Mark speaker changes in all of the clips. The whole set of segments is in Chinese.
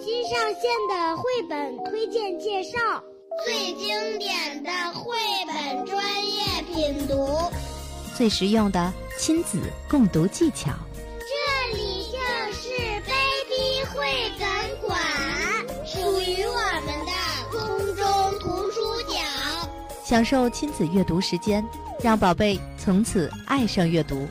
Speaker 1: 新上线的绘本推荐介绍，
Speaker 2: 最经典的绘本专业品读，
Speaker 3: 最实用的亲子共读技巧。
Speaker 2: 这里就是 Baby 绘本馆，属于我们的空中图书角。
Speaker 3: 享受亲子阅读时间，让宝贝从此爱上阅读。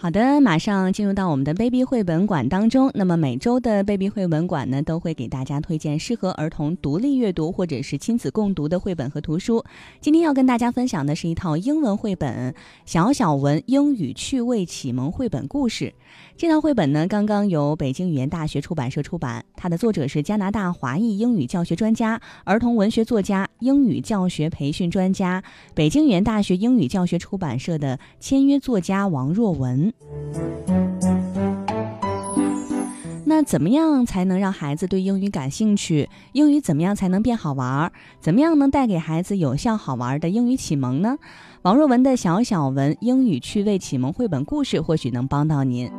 Speaker 3: 好的，马上进入到我们的 baby 绘本馆当中。那么每周的 baby 绘本馆呢，都会给大家推荐适合儿童独立阅读或者是亲子共读的绘本和图书。今天要跟大家分享的是一套英文绘本《小小文英语趣味启蒙绘本故事》。这套绘本呢，刚刚由北京语言大学出版社出版，它的作者是加拿大华裔英语教学专家、儿童文学作家、英语教学培训专家，北京语言大学英语教学出版社的签约作家王若文。那怎么样才能让孩子对英语感兴趣？英语怎么样才能变好玩？怎么样能带给孩子有效好玩的英语启蒙呢？王若文的小小文英语趣味启蒙绘本故事或许能帮到您。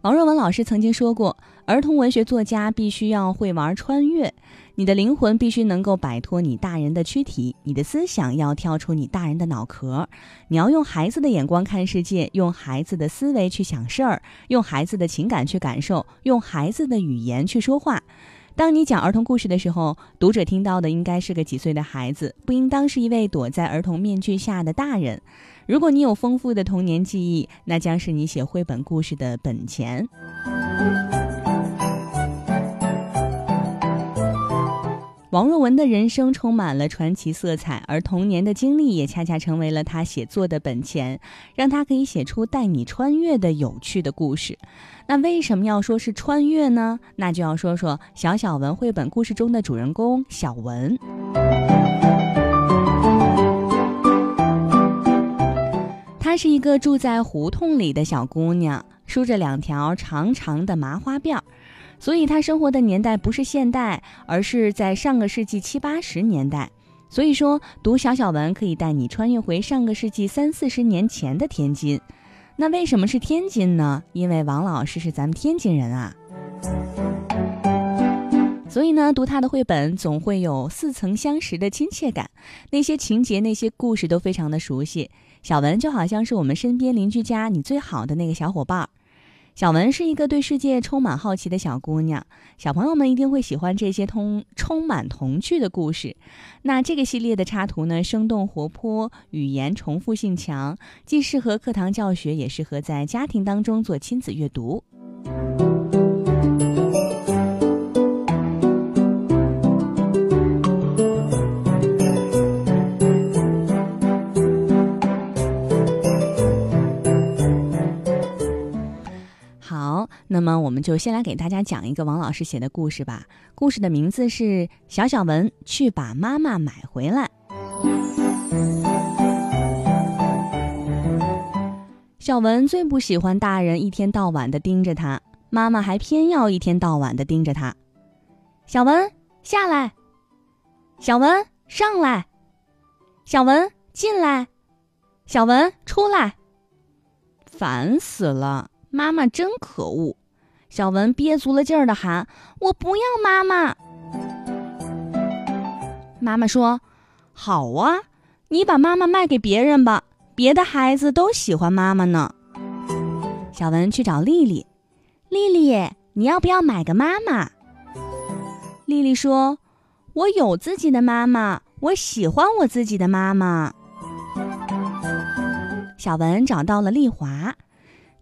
Speaker 3: 王若文老师曾经说过，儿童文学作家必须要会玩穿越。你的灵魂必须能够摆脱你大人的躯体，你的思想要跳出你大人的脑壳。你要用孩子的眼光看世界，用孩子的思维去想事儿，用孩子的情感去感受，用孩子的语言去说话。当你讲儿童故事的时候，读者听到的应该是个几岁的孩子，不应当是一位躲在儿童面具下的大人。如果你有丰富的童年记忆，那将是你写绘本故事的本钱。王若文的人生充满了传奇色彩，而童年的经历也恰恰成为了他写作的本钱，让他可以写出带你穿越的有趣的故事。那为什么要说是穿越呢？那就要说说小小文绘本故事中的主人公小文。她是一个住在胡同里的小姑娘，梳着两条长长的麻花辫儿。所以，他生活的年代不是现代，而是在上个世纪七八十年代。所以说，读小小文可以带你穿越回上个世纪三四十年前的天津。那为什么是天津呢？因为王老师是咱们天津人啊。所以呢，读他的绘本总会有似曾相识的亲切感，那些情节、那些故事都非常的熟悉。小文就好像是我们身边邻居家你最好的那个小伙伴儿。小文是一个对世界充满好奇的小姑娘，小朋友们一定会喜欢这些通充满童趣的故事。那这个系列的插图呢，生动活泼，语言重复性强，既适合课堂教学，也适合在家庭当中做亲子阅读。就先来给大家讲一个王老师写的故事吧。故事的名字是《小小文去把妈妈买回来》。小文最不喜欢大人一天到晚的盯着他，妈妈还偏要一天到晚的盯着他。小文下来，小文上来，小文进来，小文出来，烦死了！妈妈真可恶。小文憋足了劲儿的喊：“我不要妈妈！”妈妈说：“好啊，你把妈妈卖给别人吧，别的孩子都喜欢妈妈呢。”小文去找丽丽：“丽丽，你要不要买个妈妈？”丽丽说：“我有自己的妈妈，我喜欢我自己的妈妈。”小文找到了丽华。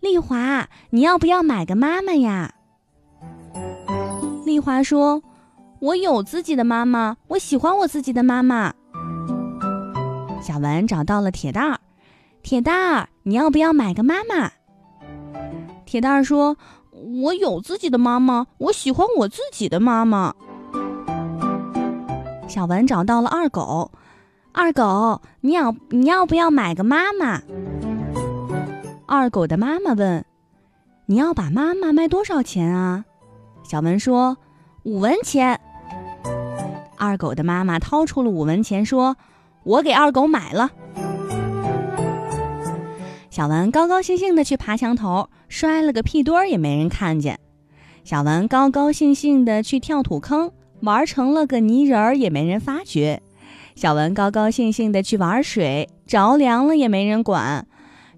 Speaker 3: 丽华，你要不要买个妈妈呀？丽华说：“我有自己的妈妈，我喜欢我自己的妈妈。”小文找到了铁蛋儿，铁蛋儿，你要不要买个妈妈？铁蛋儿说：“我有自己的妈妈，我喜欢我自己的妈妈。”小文找到了二狗，二狗，你要你要不要买个妈妈？二狗的妈妈问：“你要把妈妈卖多少钱啊？”小文说：“五文钱。二狗的妈妈掏出了五文钱，说：“我给二狗买了。”小文高高兴兴的去爬墙头，摔了个屁墩儿也没人看见。小文高高兴兴的去跳土坑，玩成了个泥人儿也没人发觉。小文高高兴兴的去玩水，着凉了也没人管。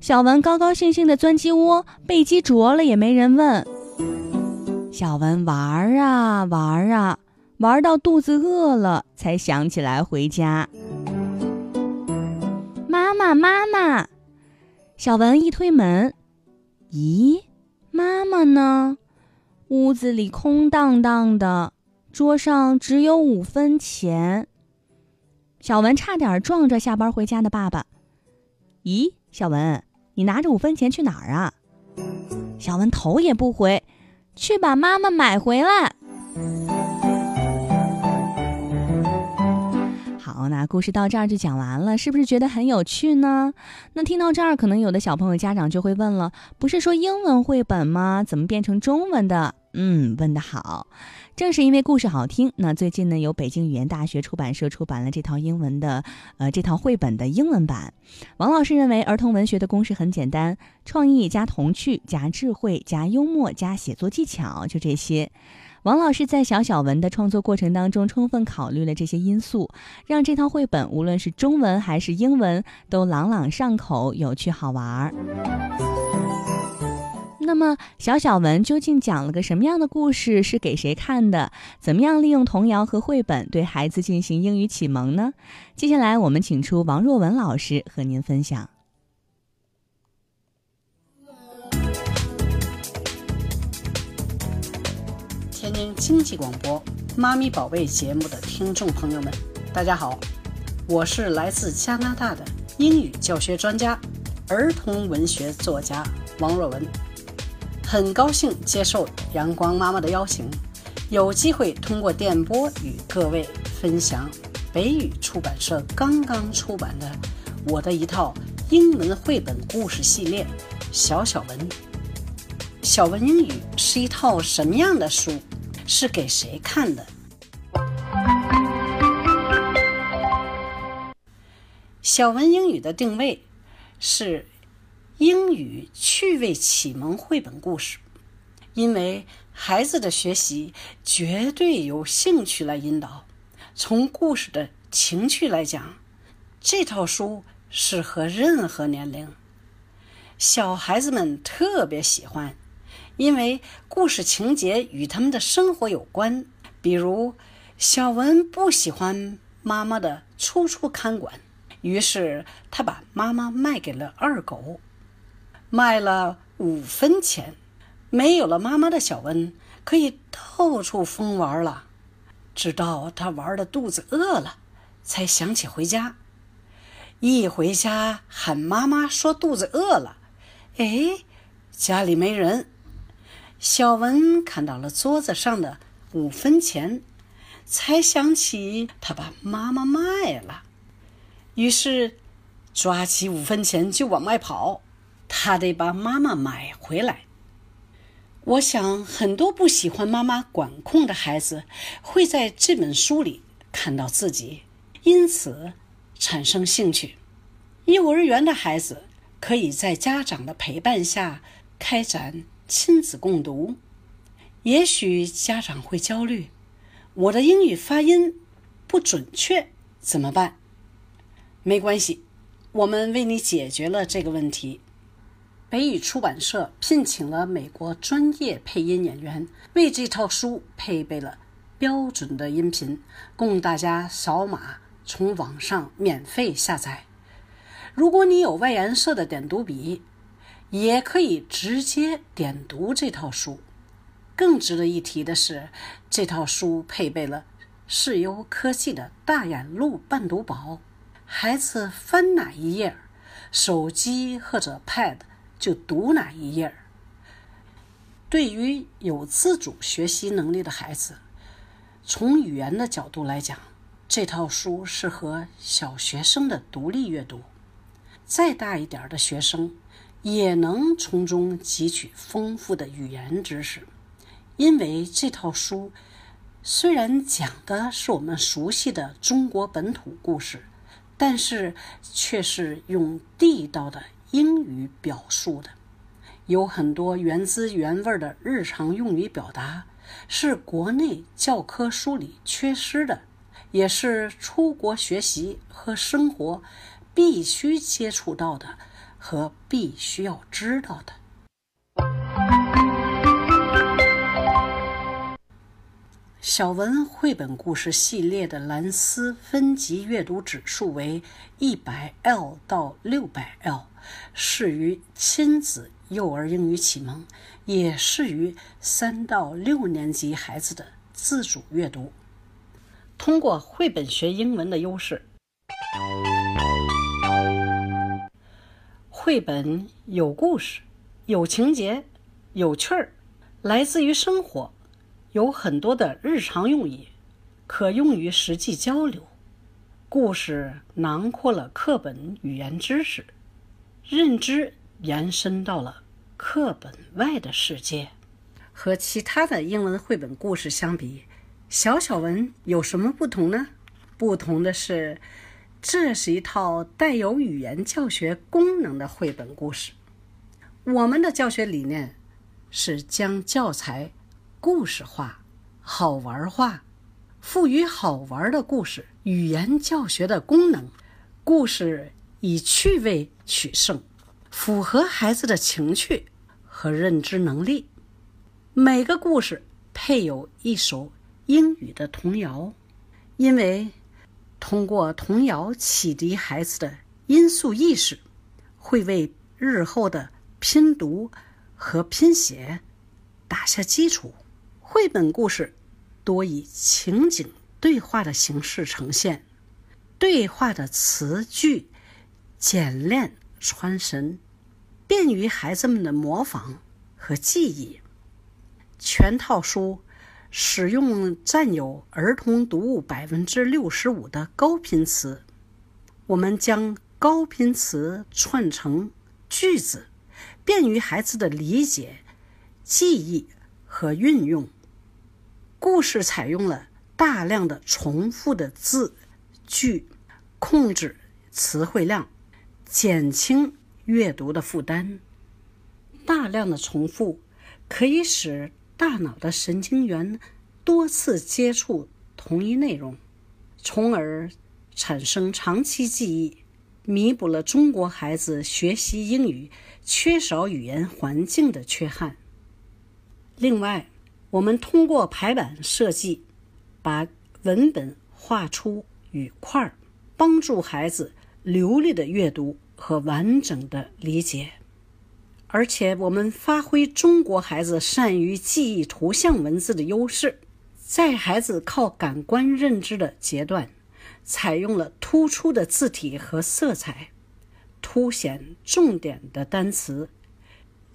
Speaker 3: 小文高高兴兴的钻鸡窝，被鸡啄了也没人问。小文玩啊玩啊，玩到肚子饿了，才想起来回家。妈妈妈妈。小文一推门，咦，妈妈呢？屋子里空荡荡的，桌上只有五分钱。小文差点撞着下班回家的爸爸。咦，小文，你拿着五分钱去哪儿啊？小文头也不回，去把妈妈买回来。好那故事到这儿就讲完了，是不是觉得很有趣呢？那听到这儿，可能有的小朋友家长就会问了：不是说英文绘本吗？怎么变成中文的？嗯，问得好，正是因为故事好听。那最近呢，由北京语言大学出版社出版了这套英文的，呃，这套绘本的英文版。王老师认为，儿童文学的公式很简单：创意加童趣加智慧加幽默加写作技巧，就这些。王老师在小小文的创作过程当中，充分考虑了这些因素，让这套绘本无论是中文还是英文都朗朗上口、有趣好玩儿。那么，小小文究竟讲了个什么样的故事？是给谁看的？怎么样利用童谣和绘本对孩子进行英语启蒙呢？接下来，我们请出王若文老师和您分享。
Speaker 4: 天津经济广播《妈咪宝贝》节目的听众朋友们，大家好，我是来自加拿大的英语教学专家、儿童文学作家王若文，很高兴接受阳光妈妈的邀请，有机会通过电波与各位分享北语出版社刚刚出版的我的一套英文绘本故事系列《小小文》。小文英语是一套什么样的书？是给谁看的？小文英语的定位是英语趣味启蒙绘本故事，因为孩子的学习绝对由兴趣来引导。从故事的情趣来讲，这套书适合任何年龄，小孩子们特别喜欢。因为故事情节与他们的生活有关，比如小文不喜欢妈妈的处处看管，于是他把妈妈卖给了二狗，卖了五分钱。没有了妈妈的小文可以到处疯玩了，直到他玩的肚子饿了，才想起回家。一回家喊妈妈说肚子饿了，哎，家里没人。小文看到了桌子上的五分钱，才想起他把妈妈卖了，于是抓起五分钱就往外跑。他得把妈妈买回来。我想，很多不喜欢妈妈管控的孩子会在这本书里看到自己，因此产生兴趣。幼儿园的孩子可以在家长的陪伴下开展。亲子共读，也许家长会焦虑：我的英语发音不准确怎么办？没关系，我们为你解决了这个问题。北语出版社聘请了美国专业配音演员，为这套书配备了标准的音频，供大家扫码从网上免费下载。如果你有外研社的点读笔。也可以直接点读这套书。更值得一提的是，这套书配备了世优科技的大眼录伴读宝，孩子翻哪一页，手机或者 Pad 就读哪一页儿。对于有自主学习能力的孩子，从语言的角度来讲，这套书适合小学生的独立阅读。再大一点的学生。也能从中汲取丰富的语言知识，因为这套书虽然讲的是我们熟悉的中国本土故事，但是却是用地道的英语表述的，有很多原汁原味的日常用语表达，是国内教科书里缺失的，也是出国学习和生活必须接触到的和必须要知道的。小文绘本故事系列的蓝思分级阅读指数为一百 L 到六百 L，适于亲子幼儿英语启蒙，也适于三到六年级孩子的自主阅读。通过绘本学英文的优势，绘本有故事、有情节、有趣儿，来自于生活。有很多的日常用语，可用于实际交流。故事囊括了课本语言知识，认知延伸到了课本外的世界。和其他的英文绘本故事相比，小小文有什么不同呢？不同的是，这是一套带有语言教学功能的绘本故事。我们的教学理念是将教材。故事化、好玩化，赋予好玩的故事语言教学的功能。故事以趣味取胜，符合孩子的情趣和认知能力。每个故事配有一首英语的童谣，因为通过童谣启迪孩子的音素意识，会为日后的拼读和拼写打下基础。绘本故事多以情景对话的形式呈现，对话的词句简练传神，便于孩子们的模仿和记忆。全套书使用占有儿童读物百分之六十五的高频词，我们将高频词串成句子，便于孩子的理解、记忆和运用。故事采用了大量的重复的字句，控制词汇量，减轻阅读的负担。大量的重复可以使大脑的神经元多次接触同一内容，从而产生长期记忆，弥补了中国孩子学习英语缺少语言环境的缺憾。另外，我们通过排版设计，把文本画出语块，帮助孩子流利的阅读和完整的理解。而且，我们发挥中国孩子善于记忆图像文字的优势，在孩子靠感官认知的阶段，采用了突出的字体和色彩，凸显重点的单词，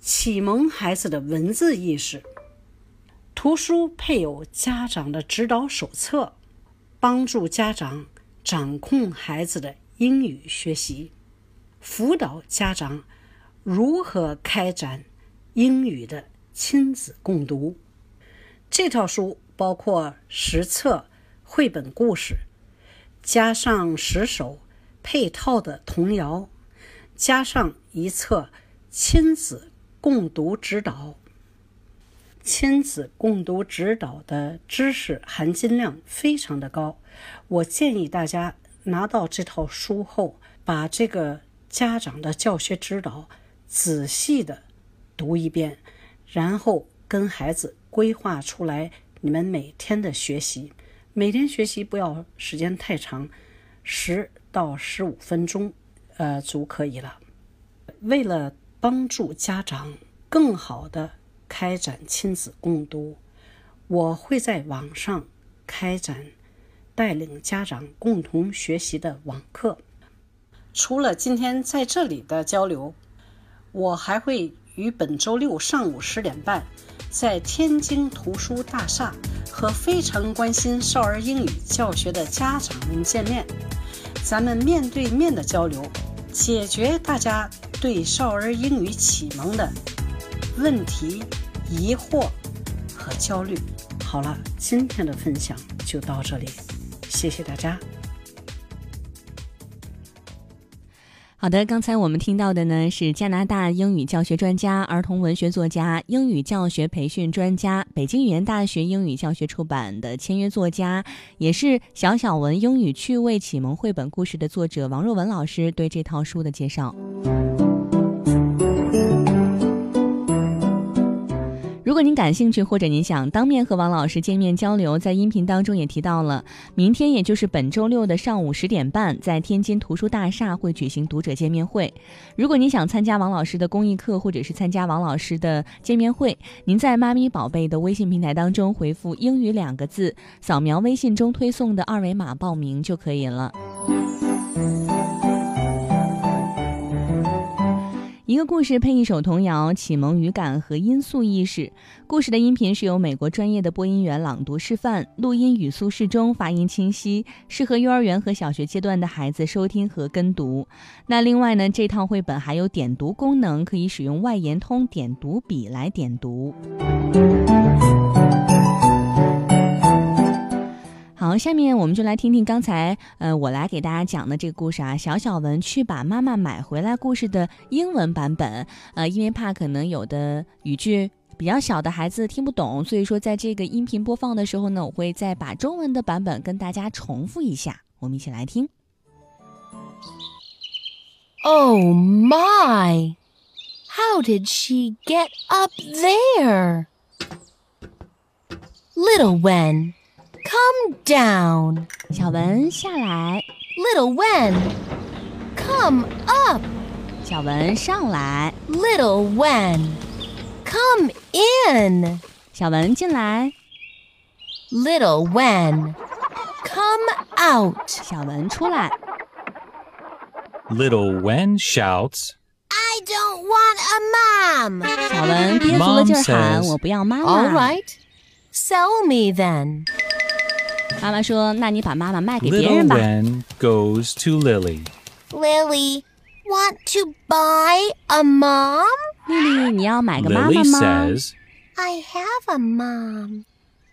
Speaker 4: 启蒙孩子的文字意识。图书配有家长的指导手册，帮助家长掌控孩子的英语学习，辅导家长如何开展英语的亲子共读。这套书包括十册绘本故事，加上十首配套的童谣，加上一册亲子共读指导。亲子共读指导的知识含金量非常的高，我建议大家拿到这套书后，把这个家长的教学指导仔细的读一遍，然后跟孩子规划出来你们每天的学习，每天学习不要时间太长，十到十五分钟，呃，足可以了。为了帮助家长更好的。开展亲子共读，我会在网上开展带领家长共同学习的网课。除了今天在这里的交流，我还会于本周六上午十点半在天津图书大厦和非常关心少儿英语教学的家长们见面，咱们面对面的交流，解决大家对少儿英语启蒙的问题。疑惑和焦虑。好了，今天的分享就到这里，谢谢大家。
Speaker 3: 好的，刚才我们听到的呢是加拿大英语教学专家、儿童文学作家、英语教学培训专家，北京语言大学英语教学出版的签约作家，也是小小文英语趣味启蒙绘本故事的作者王若文老师对这套书的介绍。如果您感兴趣，或者您想当面和王老师见面交流，在音频当中也提到了，明天也就是本周六的上午十点半，在天津图书大厦会举行读者见面会。如果您想参加王老师的公益课，或者是参加王老师的见面会，您在妈咪宝贝的微信平台当中回复“英语”两个字，扫描微信中推送的二维码报名就可以了。个故事配一首童谣，启蒙语感和音素意识。故事的音频是由美国专业的播音员朗读示范，录音语速适中，发音清晰，适合幼儿园和小学阶段的孩子收听和跟读。那另外呢，这套绘本还有点读功能，可以使用外延通点读笔来点读。好，下面我们就来听听刚才，呃，我来给大家讲的这个故事啊。小小文去把妈妈买回来故事的英文版本，呃，因为怕可能有的语句比较小的孩子听不懂，所以说在这个音频播放的时候呢，我会再把中文的版本跟大家重复一下。我们一起来听。
Speaker 5: Oh my! How did she get up there? Little Wen. Come down.
Speaker 3: 小文下来。
Speaker 5: Little Wen. Come up.
Speaker 3: 小文上来。
Speaker 5: Little Wen. Come in.
Speaker 3: 小文进来。
Speaker 5: Little Wen. Come out.
Speaker 3: 小文出来。
Speaker 6: Little Wen shouts,
Speaker 2: I don't want a mom.
Speaker 3: 小文憋足了劲儿喊：“我不要妈妈。”
Speaker 5: All right. Sell me then.
Speaker 3: 妈妈说：“那你把妈妈卖给别人吧。”
Speaker 6: Little Wen goes to Lily.
Speaker 2: Lily, want to buy a mom?
Speaker 3: 丽丽，你要买个妈妈
Speaker 6: Lily
Speaker 3: 吗？
Speaker 6: says,
Speaker 2: I have a mom.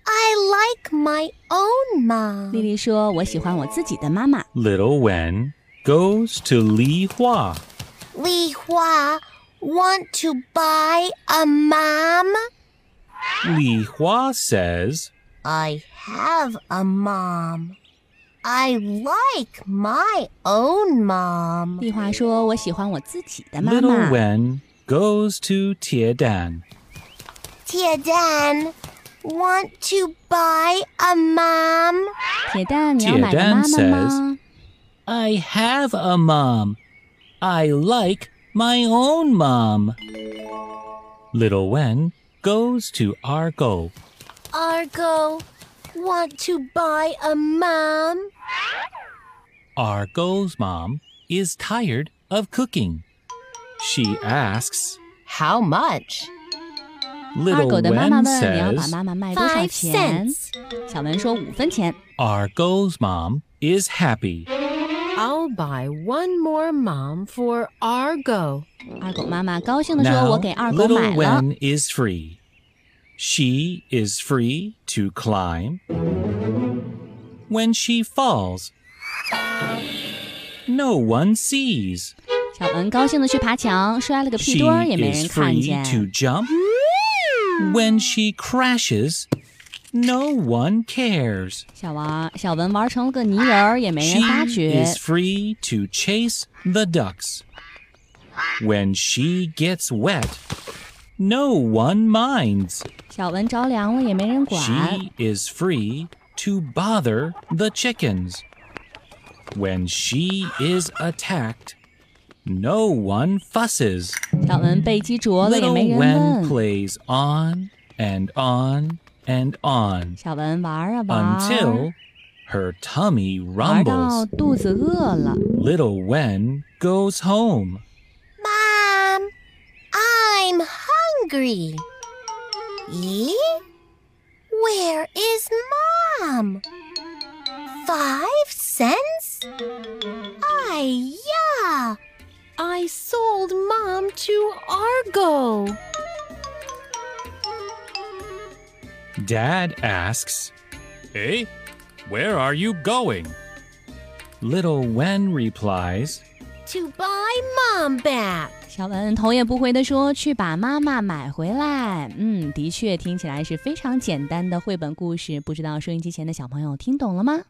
Speaker 2: I like my own mom.
Speaker 3: 丽丽说：“我喜欢我自己的妈妈。
Speaker 6: Little Wen goes to Li Hua.
Speaker 2: Li Hua, want to buy a mom?
Speaker 6: Li Hua says,
Speaker 2: I have a mom. I like my own mom.
Speaker 3: 丽华说：“我喜欢我自己的妈
Speaker 6: Little
Speaker 3: 妈。
Speaker 6: Wen goes to Tie Dan.
Speaker 2: Tia Dan, want to buy a mom?
Speaker 3: ”铁蛋，你要买个妈妈吗？
Speaker 6: I have a mom. I like my own mom. Little Wen goes to Argo.
Speaker 2: Argo, want to buy a mom?
Speaker 6: Argo's mom is tired of cooking. She asks,
Speaker 5: How much?
Speaker 3: 二
Speaker 6: Little
Speaker 3: 狗的妈妈
Speaker 6: Wen
Speaker 3: 问：“你要把
Speaker 6: says,
Speaker 3: 妈妈卖多少
Speaker 2: Five
Speaker 3: 钱
Speaker 2: cents.？”
Speaker 3: 小文说：“五分钱。
Speaker 6: Argo's mom is happy.
Speaker 5: I'll buy one more mom for Argo.
Speaker 3: ”二狗妈妈高兴地说：“
Speaker 6: Now,
Speaker 3: 我给二狗
Speaker 6: little
Speaker 3: 买了。
Speaker 6: Wen is free. She is free to climb. When she falls, no one sees.
Speaker 3: ”小文高兴地去爬墙，摔了个屁
Speaker 6: She
Speaker 3: 墩儿，也没
Speaker 6: is
Speaker 3: 人看
Speaker 6: free
Speaker 3: 见。
Speaker 6: to jump. When she crashes, no one cares.
Speaker 3: 小王小文玩成了个泥人儿，也没人
Speaker 6: She
Speaker 3: 发觉。
Speaker 6: is free to chase the ducks. When she gets wet, no one minds.
Speaker 3: 小文着凉了，也没人管。
Speaker 6: She is free to bother the chickens. When she is attacked, no one fusses.
Speaker 3: 小文被鸡啄了，也
Speaker 6: Little
Speaker 3: 没人
Speaker 6: Wen
Speaker 3: 问。
Speaker 6: plays on and on and on
Speaker 3: 小文玩啊玩
Speaker 6: until her tummy
Speaker 3: 玩到
Speaker 6: rumbles.
Speaker 3: 肚子饿了。
Speaker 6: Little Wen goes home.
Speaker 2: Hungry. Ee? Where is Mom? Five cents? Ay, yeah.
Speaker 5: I sold mom to Argo.
Speaker 6: Dad asks, Hey, where are you going? Little Wen replies,
Speaker 5: To buy mom back.
Speaker 3: 小文头也不回地说：“去把妈妈买回来。”嗯，的确听起来是非常简单的绘本故事，不知道收音机前的小朋友听懂了吗？